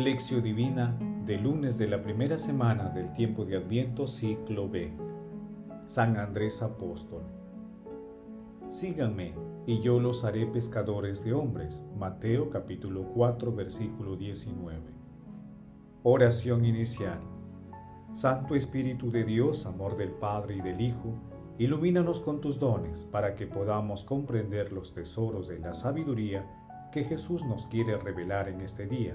Lección Divina de lunes de la primera semana del tiempo de Adviento, ciclo B. San Andrés Apóstol. Síganme y yo los haré pescadores de hombres. Mateo capítulo 4 versículo 19. Oración inicial. Santo Espíritu de Dios, amor del Padre y del Hijo, ilumínanos con tus dones para que podamos comprender los tesoros de la sabiduría que Jesús nos quiere revelar en este día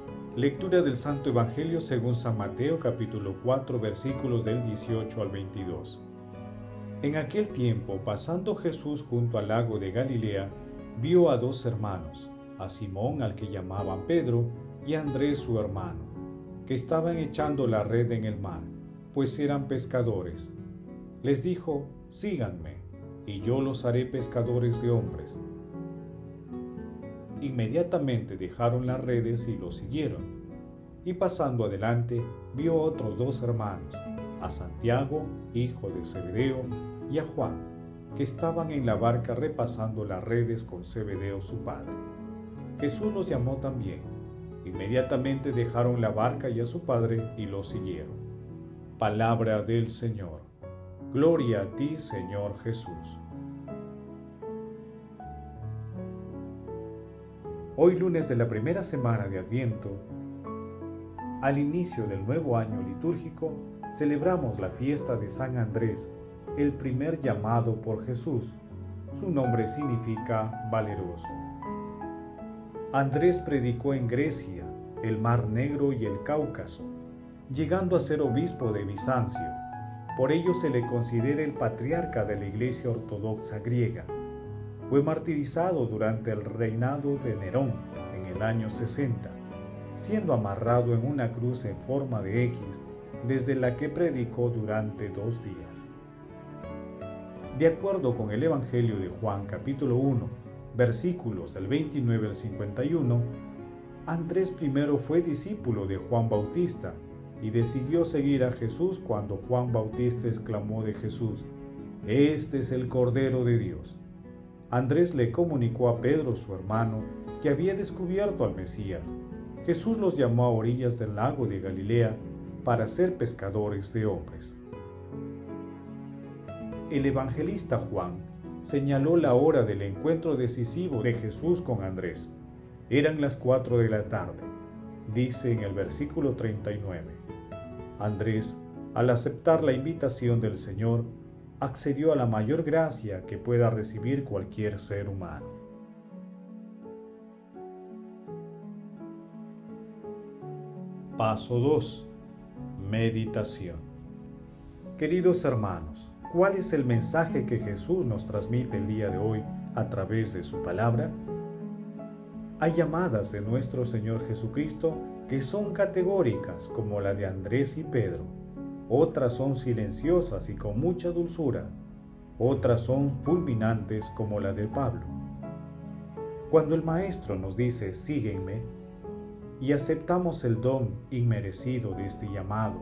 Lectura del Santo Evangelio según San Mateo capítulo 4 versículos del 18 al 22. En aquel tiempo, pasando Jesús junto al lago de Galilea, vio a dos hermanos, a Simón al que llamaban Pedro y a Andrés su hermano, que estaban echando la red en el mar, pues eran pescadores. Les dijo, síganme, y yo los haré pescadores de hombres. Inmediatamente dejaron las redes y lo siguieron. Y pasando adelante, vio a otros dos hermanos, a Santiago, hijo de Zebedeo, y a Juan, que estaban en la barca repasando las redes con Zebedeo su padre. Jesús los llamó también. Inmediatamente dejaron la barca y a su padre y lo siguieron. Palabra del Señor. Gloria a ti, Señor Jesús. Hoy lunes de la primera semana de Adviento, al inicio del nuevo año litúrgico, celebramos la fiesta de San Andrés, el primer llamado por Jesús. Su nombre significa valeroso. Andrés predicó en Grecia, el Mar Negro y el Cáucaso, llegando a ser obispo de Bizancio. Por ello se le considera el patriarca de la Iglesia Ortodoxa griega fue martirizado durante el reinado de Nerón en el año 60, siendo amarrado en una cruz en forma de X desde la que predicó durante dos días. De acuerdo con el Evangelio de Juan capítulo 1, versículos del 29 al 51, Andrés primero fue discípulo de Juan Bautista y decidió seguir a Jesús cuando Juan Bautista exclamó de Jesús, Este es el Cordero de Dios. Andrés le comunicó a Pedro, su hermano, que había descubierto al Mesías. Jesús los llamó a orillas del lago de Galilea para ser pescadores de hombres. El evangelista Juan señaló la hora del encuentro decisivo de Jesús con Andrés. Eran las cuatro de la tarde, dice en el versículo 39. Andrés, al aceptar la invitación del Señor, accedió a la mayor gracia que pueda recibir cualquier ser humano. Paso 2. Meditación. Queridos hermanos, ¿cuál es el mensaje que Jesús nos transmite el día de hoy a través de su palabra? Hay llamadas de nuestro Señor Jesucristo que son categóricas como la de Andrés y Pedro otras son silenciosas y con mucha dulzura, otras son fulminantes como la de Pablo. Cuando el Maestro nos dice, sígueme, y aceptamos el don inmerecido de este llamado,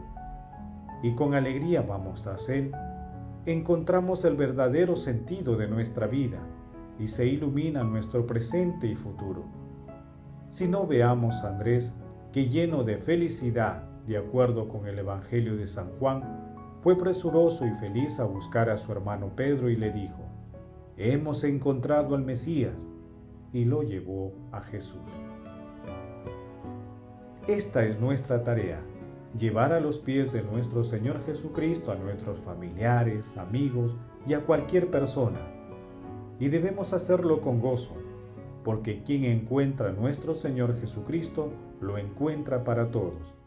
y con alegría vamos a hacer, encontramos el verdadero sentido de nuestra vida y se ilumina nuestro presente y futuro. Si no veamos Andrés, que lleno de felicidad de acuerdo con el Evangelio de San Juan, fue presuroso y feliz a buscar a su hermano Pedro y le dijo, Hemos encontrado al Mesías, y lo llevó a Jesús. Esta es nuestra tarea, llevar a los pies de nuestro Señor Jesucristo a nuestros familiares, amigos y a cualquier persona. Y debemos hacerlo con gozo, porque quien encuentra a nuestro Señor Jesucristo, lo encuentra para todos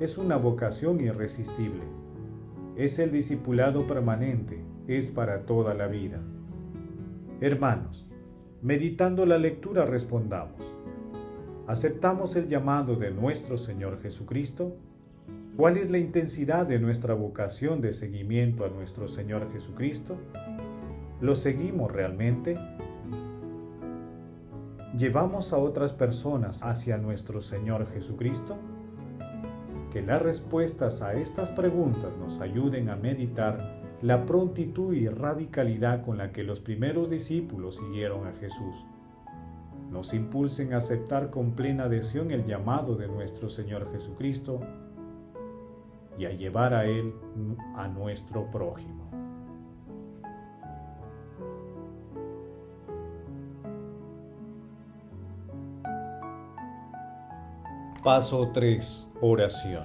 es una vocación irresistible. Es el discipulado permanente, es para toda la vida. Hermanos, meditando la lectura respondamos, ¿aceptamos el llamado de nuestro Señor Jesucristo? ¿Cuál es la intensidad de nuestra vocación de seguimiento a nuestro Señor Jesucristo? ¿Lo seguimos realmente? ¿Llevamos a otras personas hacia nuestro Señor Jesucristo? Que las respuestas a estas preguntas nos ayuden a meditar la prontitud y radicalidad con la que los primeros discípulos siguieron a Jesús. Nos impulsen a aceptar con plena adhesión el llamado de nuestro Señor Jesucristo y a llevar a Él a nuestro prójimo. Paso 3. Oración.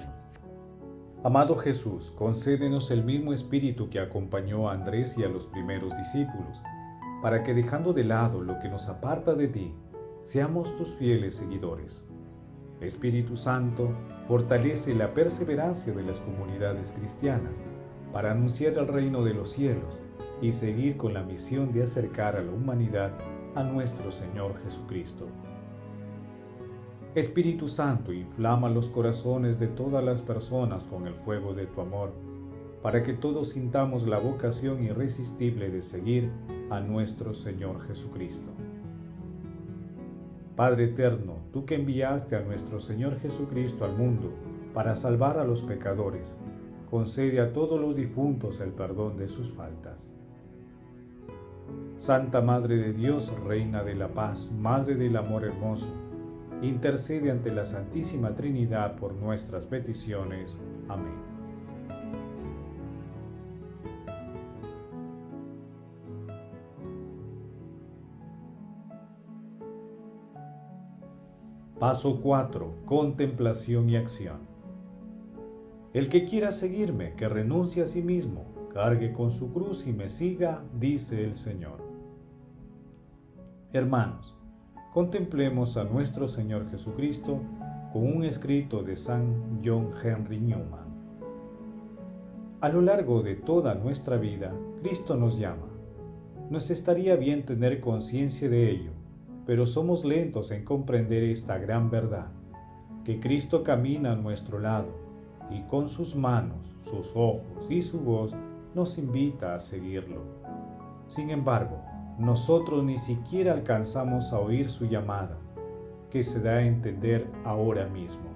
Amado Jesús, concédenos el mismo espíritu que acompañó a Andrés y a los primeros discípulos, para que dejando de lado lo que nos aparta de ti, seamos tus fieles seguidores. Espíritu Santo, fortalece la perseverancia de las comunidades cristianas para anunciar el reino de los cielos y seguir con la misión de acercar a la humanidad a nuestro Señor Jesucristo. Espíritu Santo, inflama los corazones de todas las personas con el fuego de tu amor, para que todos sintamos la vocación irresistible de seguir a nuestro Señor Jesucristo. Padre eterno, tú que enviaste a nuestro Señor Jesucristo al mundo para salvar a los pecadores, concede a todos los difuntos el perdón de sus faltas. Santa Madre de Dios, Reina de la Paz, Madre del Amor Hermoso, intercede ante la Santísima Trinidad por nuestras peticiones. Amén. Paso 4. Contemplación y acción. El que quiera seguirme, que renuncie a sí mismo, cargue con su cruz y me siga, dice el Señor. Hermanos, contemplemos a nuestro Señor Jesucristo con un escrito de San John Henry Newman. A lo largo de toda nuestra vida, Cristo nos llama. Nos estaría bien tener conciencia de ello, pero somos lentos en comprender esta gran verdad, que Cristo camina a nuestro lado y con sus manos, sus ojos y su voz nos invita a seguirlo. Sin embargo, nosotros ni siquiera alcanzamos a oír su llamada, que se da a entender ahora mismo.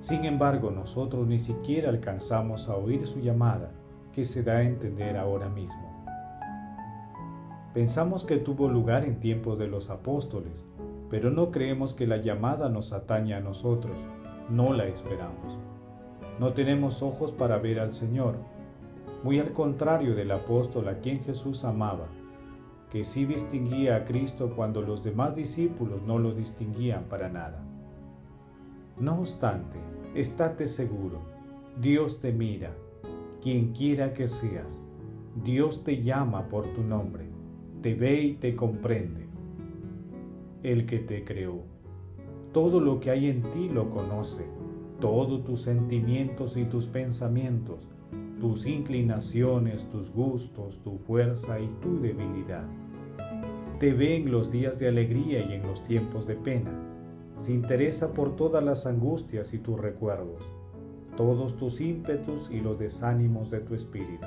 Sin embargo, nosotros ni siquiera alcanzamos a oír su llamada, que se da a entender ahora mismo. Pensamos que tuvo lugar en tiempos de los apóstoles, pero no creemos que la llamada nos atañe a nosotros, no la esperamos. No tenemos ojos para ver al Señor, muy al contrario del apóstol a quien Jesús amaba, que sí distinguía a Cristo cuando los demás discípulos no lo distinguían para nada. No obstante, estate seguro, Dios te mira, quien quiera que seas, Dios te llama por tu nombre, te ve y te comprende. El que te creó, todo lo que hay en ti lo conoce, todos tus sentimientos y tus pensamientos, tus inclinaciones, tus gustos, tu fuerza y tu debilidad. Te ve en los días de alegría y en los tiempos de pena. Se interesa por todas las angustias y tus recuerdos, todos tus ímpetus y los desánimos de tu espíritu.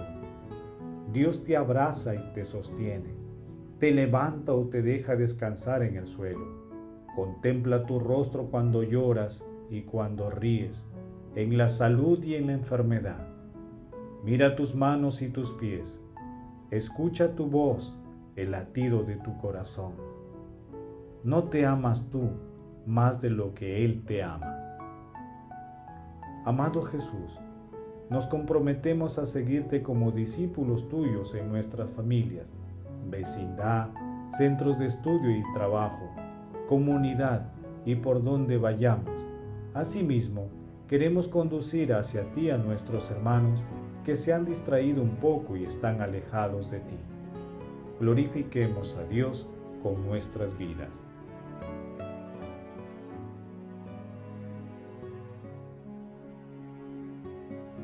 Dios te abraza y te sostiene, te levanta o te deja descansar en el suelo. Contempla tu rostro cuando lloras y cuando ríes, en la salud y en la enfermedad Mira tus manos y tus pies. Escucha tu voz, el latido de tu corazón. No te amas tú más de lo que Él te ama. Amado Jesús, nos comprometemos a seguirte como discípulos tuyos en nuestras familias, vecindad, centros de estudio y trabajo, comunidad y por donde vayamos. Asimismo, queremos conducir hacia ti a nuestros hermanos que se han distraído un poco y están alejados de ti. Glorifiquemos a Dios con nuestras vidas.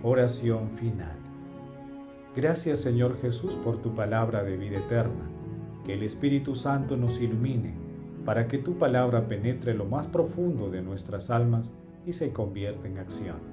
Oración final. Gracias Señor Jesús por tu palabra de vida eterna. Que el Espíritu Santo nos ilumine para que tu palabra penetre lo más profundo de nuestras almas y se convierta en acción.